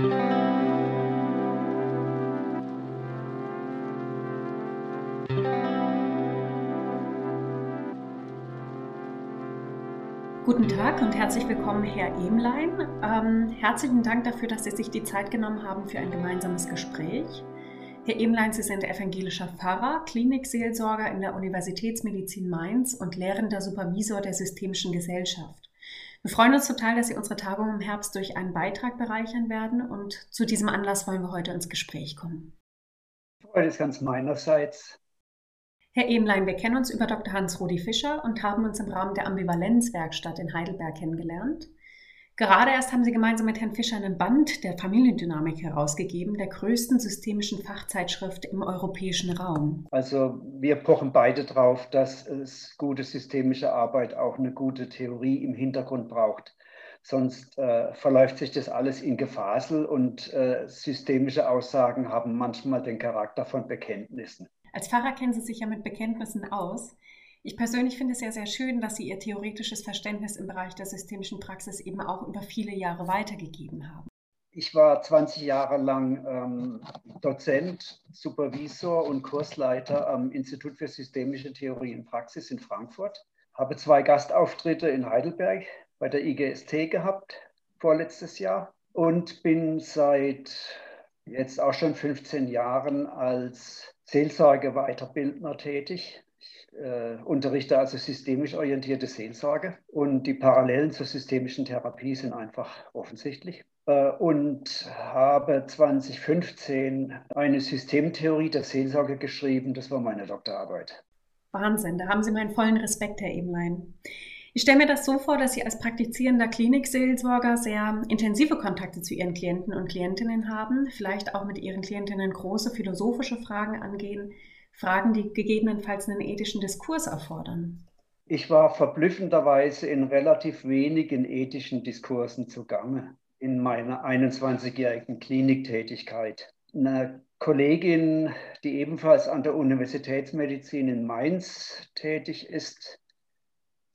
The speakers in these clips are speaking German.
Guten Tag und herzlich willkommen, Herr Emlein. Ähm, herzlichen Dank dafür, dass Sie sich die Zeit genommen haben für ein gemeinsames Gespräch. Herr Emlein, Sie sind evangelischer Pfarrer, Klinikseelsorger in der Universitätsmedizin Mainz und lehrender Supervisor der Systemischen Gesellschaft. Wir freuen uns total, dass Sie unsere Tagung im Herbst durch einen Beitrag bereichern werden und zu diesem Anlass wollen wir heute ins Gespräch kommen. Freude ist ganz meinerseits. Herr Emlein, wir kennen uns über Dr. Hans-Rudi Fischer und haben uns im Rahmen der Ambivalenzwerkstatt in Heidelberg kennengelernt. Gerade erst haben Sie gemeinsam mit Herrn Fischer einen Band der Familiendynamik herausgegeben, der größten systemischen Fachzeitschrift im europäischen Raum. Also wir pochen beide drauf, dass es gute systemische Arbeit auch eine gute Theorie im Hintergrund braucht. Sonst äh, verläuft sich das alles in Gefasel und äh, systemische Aussagen haben manchmal den Charakter von Bekenntnissen. Als Pfarrer kennen Sie sich ja mit Bekenntnissen aus. Ich persönlich finde es ja sehr schön, dass Sie Ihr theoretisches Verständnis im Bereich der systemischen Praxis eben auch über viele Jahre weitergegeben haben. Ich war 20 Jahre lang ähm, Dozent, Supervisor und Kursleiter am Institut für systemische Theorie und Praxis in Frankfurt. Habe zwei Gastauftritte in Heidelberg bei der IGST gehabt, vorletztes Jahr. Und bin seit jetzt auch schon 15 Jahren als Seelsorge Weiterbildner tätig. Ich äh, unterrichte also systemisch orientierte Seelsorge und die Parallelen zur systemischen Therapie sind einfach offensichtlich. Äh, und habe 2015 eine Systemtheorie der Seelsorge geschrieben. Das war meine Doktorarbeit. Wahnsinn, da haben Sie meinen vollen Respekt, Herr Ebenlein. Ich stelle mir das so vor, dass Sie als praktizierender Klinikseelsorger sehr intensive Kontakte zu Ihren Klienten und Klientinnen haben, vielleicht auch mit Ihren Klientinnen große philosophische Fragen angehen, Fragen, die gegebenenfalls einen ethischen Diskurs erfordern. Ich war verblüffenderweise in relativ wenigen ethischen Diskursen zugange in meiner 21-jährigen Kliniktätigkeit. Eine Kollegin, die ebenfalls an der Universitätsmedizin in Mainz tätig ist,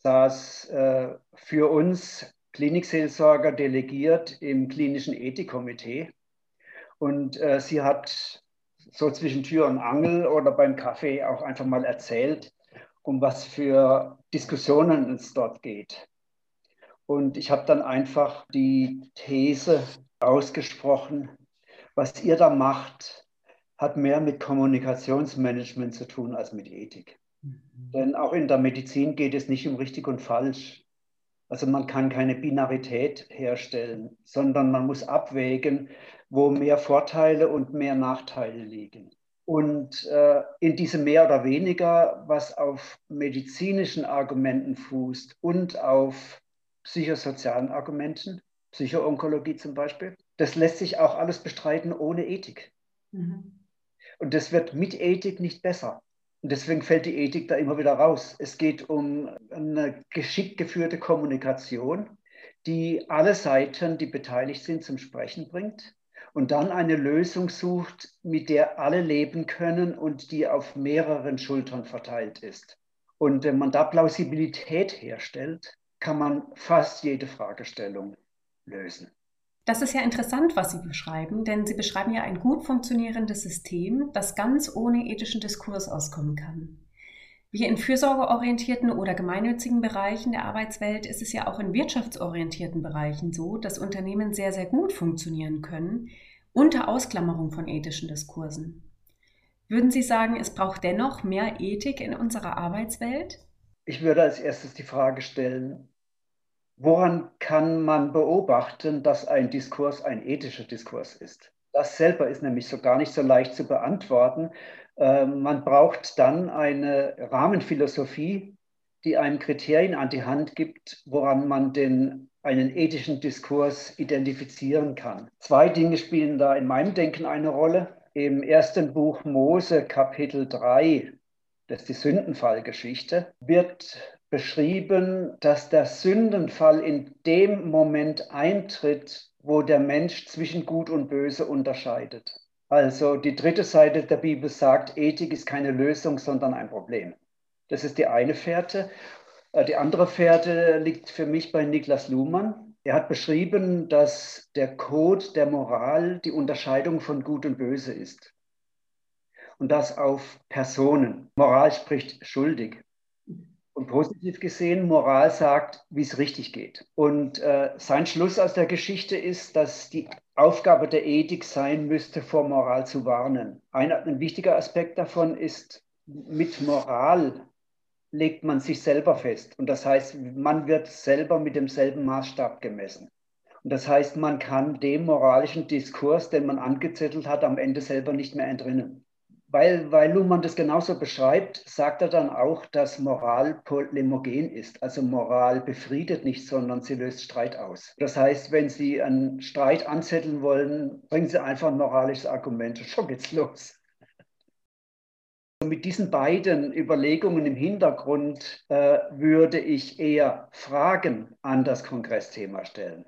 saß äh, für uns Klinikseelsorger delegiert im klinischen Ethikkomitee. Und äh, sie hat so zwischen Tür und Angel oder beim Kaffee auch einfach mal erzählt, um was für Diskussionen es dort geht. Und ich habe dann einfach die These ausgesprochen, was ihr da macht, hat mehr mit Kommunikationsmanagement zu tun als mit Ethik. Mhm. Denn auch in der Medizin geht es nicht um richtig und falsch. Also man kann keine Binarität herstellen, sondern man muss abwägen, wo mehr Vorteile und mehr Nachteile liegen. Und äh, in diesem mehr oder weniger, was auf medizinischen Argumenten fußt und auf psychosozialen Argumenten, Psychoonkologie zum Beispiel, das lässt sich auch alles bestreiten ohne Ethik. Mhm. Und das wird mit Ethik nicht besser. Und deswegen fällt die Ethik da immer wieder raus. Es geht um eine geschickt geführte Kommunikation, die alle Seiten, die beteiligt sind, zum Sprechen bringt und dann eine Lösung sucht, mit der alle leben können und die auf mehreren Schultern verteilt ist. Und wenn man da Plausibilität herstellt, kann man fast jede Fragestellung lösen. Das ist ja interessant, was Sie beschreiben, denn Sie beschreiben ja ein gut funktionierendes System, das ganz ohne ethischen Diskurs auskommen kann. Wie in fürsorgeorientierten oder gemeinnützigen Bereichen der Arbeitswelt ist es ja auch in wirtschaftsorientierten Bereichen so, dass Unternehmen sehr, sehr gut funktionieren können, unter Ausklammerung von ethischen Diskursen. Würden Sie sagen, es braucht dennoch mehr Ethik in unserer Arbeitswelt? Ich würde als erstes die Frage stellen, Woran kann man beobachten, dass ein Diskurs ein ethischer Diskurs ist? Das selber ist nämlich so gar nicht so leicht zu beantworten. Ähm, man braucht dann eine Rahmenphilosophie, die einem Kriterien an die Hand gibt, woran man den, einen ethischen Diskurs identifizieren kann. Zwei Dinge spielen da in meinem Denken eine Rolle. Im ersten Buch Mose, Kapitel 3, das ist die Sündenfallgeschichte, wird beschrieben, dass der Sündenfall in dem Moment eintritt, wo der Mensch zwischen Gut und Böse unterscheidet. Also die dritte Seite der Bibel sagt, Ethik ist keine Lösung, sondern ein Problem. Das ist die eine Fährte. Äh, die andere Fährte liegt für mich bei Niklas Luhmann, Er hat beschrieben, dass der Code der Moral die Unterscheidung von Gut und Böse ist. Und das auf Personen. Moral spricht schuldig. Und positiv gesehen, Moral sagt, wie es richtig geht. Und äh, sein Schluss aus der Geschichte ist, dass die Aufgabe der Ethik sein müsste, vor Moral zu warnen. Ein, ein wichtiger Aspekt davon ist, mit Moral legt man sich selber fest. Und das heißt, man wird selber mit demselben Maßstab gemessen. Und das heißt, man kann dem moralischen Diskurs, den man angezettelt hat, am Ende selber nicht mehr entrinnen weil, weil Luhmann das genauso beschreibt, sagt er dann auch, dass Moral polemogen ist. Also Moral befriedet nicht, sondern sie löst Streit aus. Das heißt, wenn Sie einen Streit anzetteln wollen, bringen Sie einfach ein moralisches Argument und schon geht's los. Mit diesen beiden Überlegungen im Hintergrund äh, würde ich eher Fragen an das Kongressthema stellen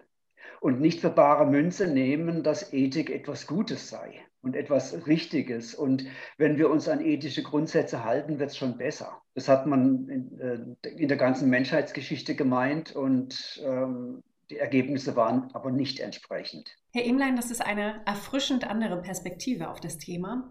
und nicht für bare Münze nehmen, dass Ethik etwas Gutes sei und etwas Richtiges. Und wenn wir uns an ethische Grundsätze halten, wird es schon besser. Das hat man in, äh, in, der ganzen Menschheitsgeschichte gemeint und ähm, die Ergebnisse waren aber nicht entsprechend. Herr Emlein, das ist eine erfrischend andere Perspektive auf das Thema.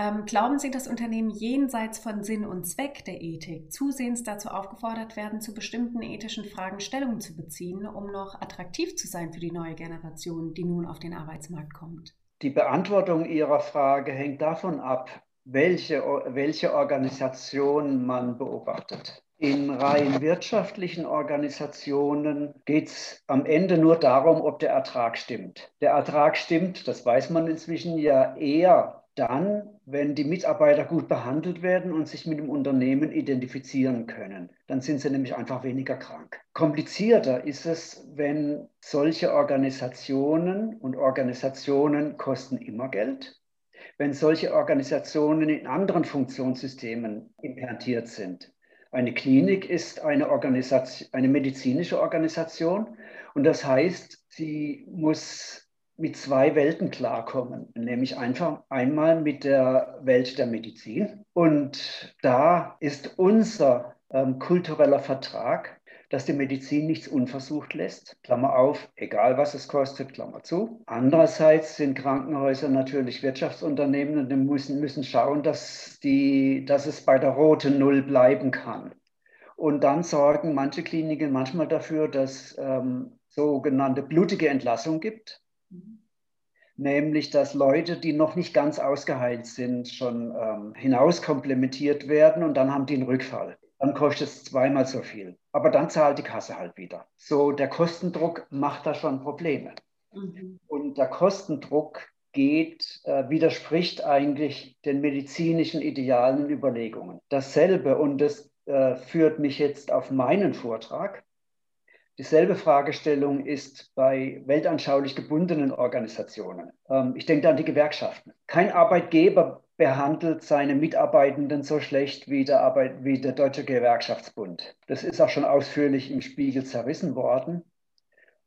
Ähm, glauben Sie, dass Unternehmen jenseits von Sinn und Zweck der Ethik zusehends dazu aufgefordert werden, zu bestimmten ethischen Fragen Stellung zu beziehen, um noch attraktiv zu sein für die neue Generation, die nun auf den Arbeitsmarkt kommt? Die Beantwortung Ihrer Frage hängt davon ab, welche, welche Organisation man beobachtet. In rein wirtschaftlichen Organisationen geht es am Ende nur darum, ob der Ertrag stimmt. Der Ertrag stimmt, das weiß man inzwischen ja eher dann, wenn die Mitarbeiter gut behandelt werden und sich mit dem Unternehmen identifizieren können. Dann sind sie nämlich einfach weniger krank. Komplizierter ist es, wenn solche Organisationen und Organisationen kosten immer Geld, wenn solche Organisationen in anderen Funktionssystemen implantiert sind. Eine Klinik ist eine, Organisation, eine medizinische Organisation und das heißt, sie muss mit zwei Welten klarkommen, nämlich einfach einmal mit der Welt der Medizin. Und da ist unser ähm, kultureller Vertrag, dass die Medizin nichts unversucht lässt. Klammer auf, egal was es kostet, Klammer zu. Andererseits sind Krankenhäuser natürlich Wirtschaftsunternehmen und müssen, müssen schauen, dass, die, dass es bei der roten Null bleiben kann. Und dann sorgen manche Kliniken manchmal dafür, dass ähm, sogenannte blutige Entlassung gibt nämlich dass Leute, die noch nicht ganz ausgeheilt sind, schon ähm, hinauskomplementiert werden und dann haben die einen Rückfall. Dann kostet es zweimal so viel. Aber dann zahlt die Kasse halt wieder. So, der Kostendruck macht da schon Probleme. Mhm. Und der Kostendruck geht, äh, widerspricht eigentlich den medizinischen Idealen und Überlegungen. Dasselbe, und das äh, führt mich jetzt auf meinen Vortrag, Dieselbe Fragestellung ist bei weltanschaulich gebundenen Organisationen. Ähm, ich denke an die Gewerkschaften. Kein Arbeitgeber behandelt seine Mitarbeitenden so schlecht wie der, Arbeit, wie der Deutsche Gewerkschaftsbund. Das ist auch schon ausführlich im Spiegel zerrissen worden.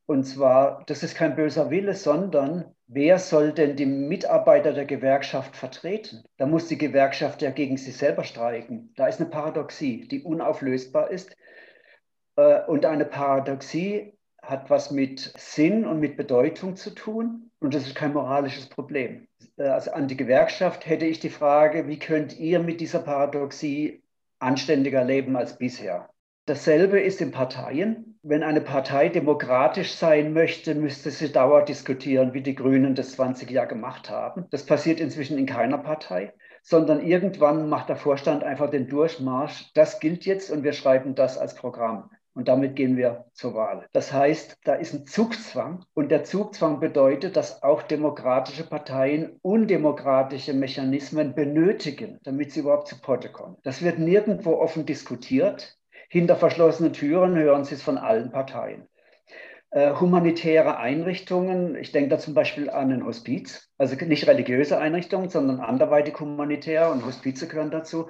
Und zwar, das ist kein böser Wille, sondern wer soll denn die Mitarbeiter der Gewerkschaft vertreten? Da muss die Gewerkschaft ja gegen sich selber streiken. Da ist eine Paradoxie, die unauflösbar ist. Äh, und eine Paradoxie hat was mit Sinn und mit Bedeutung zu tun. Und das ist kein moralisches Problem. Äh, also an die Gewerkschaft hätte ich die Frage, wie könnt ihr mit dieser Paradoxie anständiger leben als bisher? Dasselbe ist in Parteien. Wenn eine Partei demokratisch sein möchte, müsste sie dauernd diskutieren, wie die Grünen das 20 Jahre gemacht haben. Das passiert inzwischen in keiner Partei, sondern irgendwann macht der Vorstand einfach den Durchmarsch. Das gilt jetzt und wir schreiben das als Programm. Und damit gehen wir zur Wahl. Das heißt, da ist ein Zugzwang und der Zugzwang bedeutet, dass auch demokratische Parteien undemokratische Mechanismen benötigen, damit sie überhaupt zu Potte kommen. Das wird nirgendwo offen diskutiert. Hinter verschlossenen Türen hören Sie es von allen Parteien. Äh, humanitäre Einrichtungen, ich denke da zum Beispiel an ein Hospiz, also nicht religiöse Einrichtungen, sondern anderweitig humanitär und Hospize gehören dazu.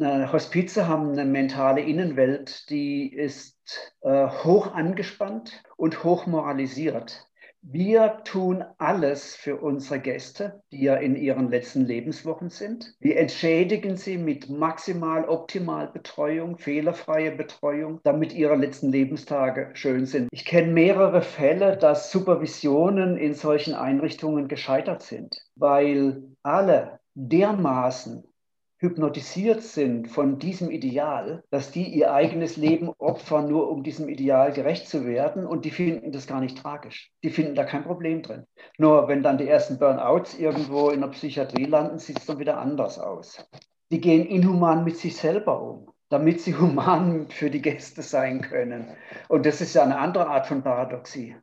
Hospize haben eine mentale Innenwelt, die ist äh, hoch angespannt und hoch moralisiert. Wir tun alles für unsere Gäste, die ja in ihren letzten Lebenswochen sind. Wir entschädigen sie mit maximal optimal Betreuung, fehlerfreie Betreuung, damit ihre letzten Lebenstage schön sind. Ich kenne mehrere Fälle, dass Supervisionen in solchen Einrichtungen gescheitert sind, weil alle dermaßen hypnotisiert sind von diesem Ideal, dass die ihr eigenes Leben opfern, nur um diesem Ideal gerecht zu werden. Und die finden das gar nicht tragisch. Die finden da kein Problem drin. Nur wenn dann die ersten Burnouts irgendwo in der Psychiatrie landen, sieht es dann wieder anders aus. Die gehen inhuman mit sich selber um damit sie human für die Gäste sein können. Und das ist ja eine andere Art von Paradoxie.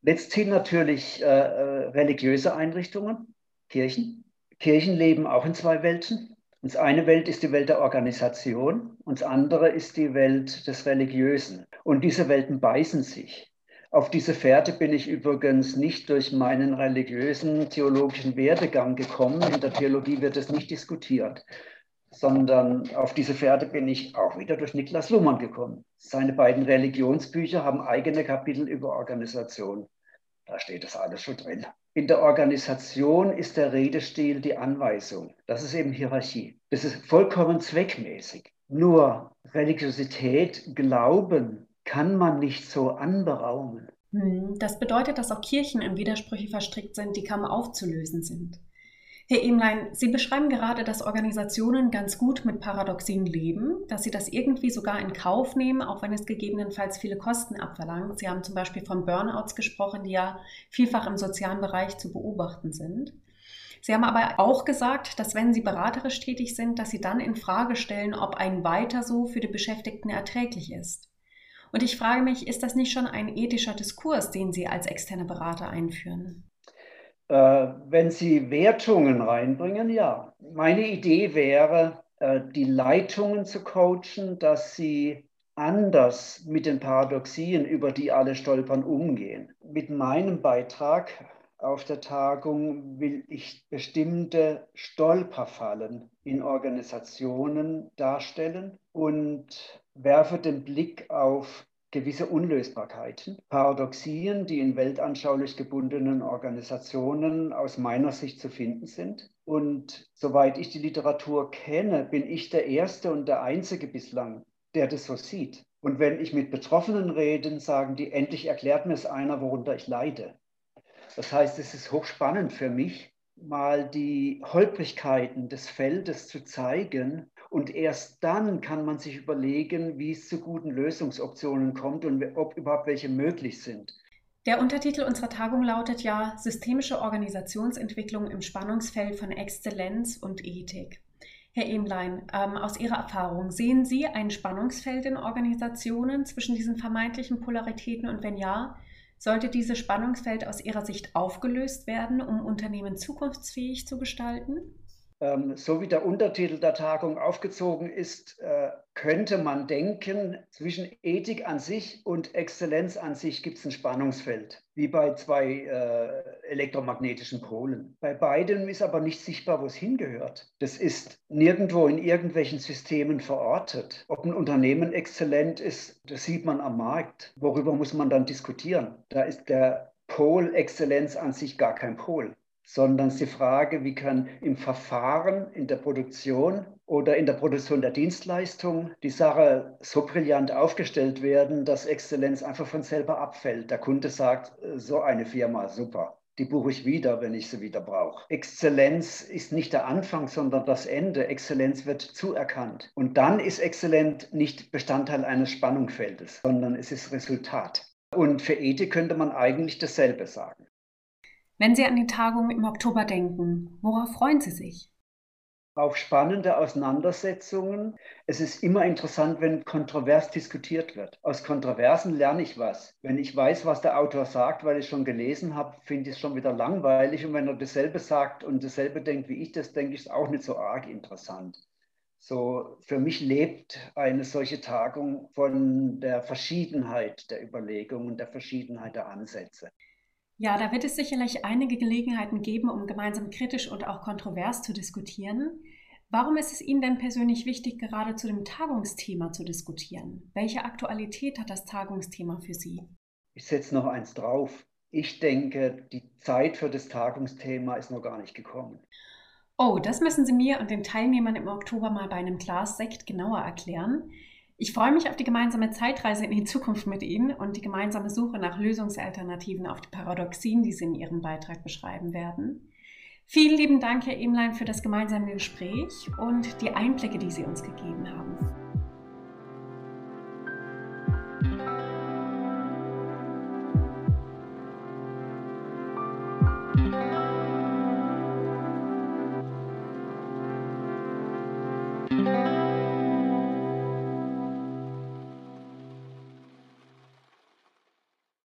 Letzthin natürlich äh, äh religiöse Einrichtungen, Kirchen. Kirchen leben auch in zwei Welten. Und das eine Welt ist die Welt der Organisation und das andere ist die Welt des Religiösen. Und diese Welten beißen sich. Auf diese Fährte bin ich übrigens nicht durch meinen religiösen theologischen Werdegang gekommen. In der Theologie wird es nicht diskutiert, sondern auf diese Fährte bin ich auch wieder durch Niklas Luhmann gekommen. Seine beiden Religionsbücher haben eigene Kapitel über Organisation. Da steht das alles schon drin. In der Organisation ist der Redestil die Anweisung. Das ist eben Hierarchie. Das ist vollkommen zweckmäßig. Nur Religiosität, Glauben kann man nicht so anberaumen. Hm, das bedeutet, dass auch Kirchen in Widersprüche verstrickt sind, die kaum aufzulösen sind. Herr Emlein, Sie beschreiben gerade, dass Organisationen ganz gut mit Paradoxien leben, dass sie das irgendwie sogar in Kauf nehmen, auch wenn es gegebenenfalls viele Kosten abverlangt. Sie haben zum Beispiel von Burnouts gesprochen, die ja vielfach im sozialen Bereich zu beobachten sind. Sie haben aber auch gesagt, dass wenn Sie beraterisch tätig sind, dass Sie dann in Frage stellen, ob ein weiter so für die Beschäftigten erträglich ist. Und ich frage mich, ist das nicht schon ein ethischer Diskurs, den Sie als externe Berater einführen? Äh, wenn Sie Wertungen reinbringen, ja. Meine Idee wäre, äh, die Leitungen zu coachen, dass sie anders mit den Paradoxien, über die alle stolpern, umgehen. Mit meinem Beitrag auf der Tagung will ich bestimmte Stolperfallen in Organisationen darstellen und werfe den Blick auf gewisse Unlösbarkeiten, Paradoxien, die in weltanschaulich gebundenen Organisationen aus meiner Sicht zu finden sind. Und soweit ich die Literatur kenne, bin ich der Erste und der Einzige bislang, der das so sieht. Und wenn ich mit Betroffenen rede, sagen die, endlich erklärt mir es einer, worunter ich leide. Das heißt, es ist hochspannend für mich, mal die Holprigkeiten des Feldes zu zeigen und erst dann kann man sich überlegen, wie es zu guten Lösungsoptionen kommt und ob überhaupt welche möglich sind. Der Untertitel unserer Tagung lautet ja Systemische Organisationsentwicklung im Spannungsfeld von Exzellenz und Ethik. Herr Emlein, ähm, aus Ihrer Erfahrung, sehen Sie ein Spannungsfeld in Organisationen zwischen diesen vermeintlichen Polaritäten und wenn ja, sollte dieses Spannungsfeld aus Ihrer Sicht aufgelöst werden, um Unternehmen zukunftsfähig zu gestalten? Ähm, so wie der Untertitel der Tagung aufgezogen ist, äh, könnte man denken, zwischen Ethik an sich und Exzellenz an sich gibt es ein Spannungsfeld, wie bei zwei äh, elektromagnetischen Polen. Bei beiden ist aber nicht sichtbar, wo es hingehört. Das ist nirgendwo in irgendwelchen Systemen verortet. Ob ein Unternehmen exzellent ist, das sieht man am Markt. Worüber muss man dann diskutieren? Da ist der Pol Exzellenz an sich gar kein Pol sondern es ist die Frage, wie kann im Verfahren, in der Produktion oder in der Produktion der Dienstleistung die Sache so brillant aufgestellt werden, dass Exzellenz einfach von selber abfällt. Der Kunde sagt, so eine Firma, super. Die buche ich wieder, wenn ich sie wieder brauche. Exzellenz ist nicht der Anfang, sondern das Ende. Exzellenz wird zuerkannt. Und dann ist Exzellent nicht Bestandteil eines Spannungsfeldes, sondern es ist Resultat. Und für Ethik könnte man eigentlich dasselbe sagen. Wenn Sie an die Tagung im Oktober denken, worauf freuen Sie sich? Auf spannende Auseinandersetzungen. Es ist immer interessant, wenn kontrovers diskutiert wird. Aus Kontroversen lerne ich was. Wenn ich weiß, was der Autor sagt, weil ich schon gelesen habe, finde ich es schon wieder langweilig. Und wenn er dasselbe sagt und dasselbe denkt wie ich, das denke ich, ist auch nicht so arg interessant. So, für mich lebt eine solche Tagung von der Verschiedenheit der Überlegungen, der Verschiedenheit der Ansätze. Ja, da wird es sicherlich einige Gelegenheiten geben, um gemeinsam kritisch und auch kontrovers zu diskutieren. Warum ist es Ihnen denn persönlich wichtig, gerade zu dem Tagungsthema zu diskutieren? Welche Aktualität hat das Tagungsthema für Sie? Ich setze noch eins drauf. Ich denke, die Zeit für das Tagungsthema ist noch gar nicht gekommen. Oh, das müssen Sie mir und den Teilnehmern im Oktober mal bei einem Glas Sekt genauer erklären. Ich freue mich auf die gemeinsame Zeitreise in die Zukunft mit Ihnen und die gemeinsame Suche nach Lösungsalternativen auf die Paradoxien, die Sie in Ihrem Beitrag beschreiben werden. Vielen lieben Dank, Herr Emlein, für das gemeinsame Gespräch und die Einblicke, die Sie uns gegeben haben.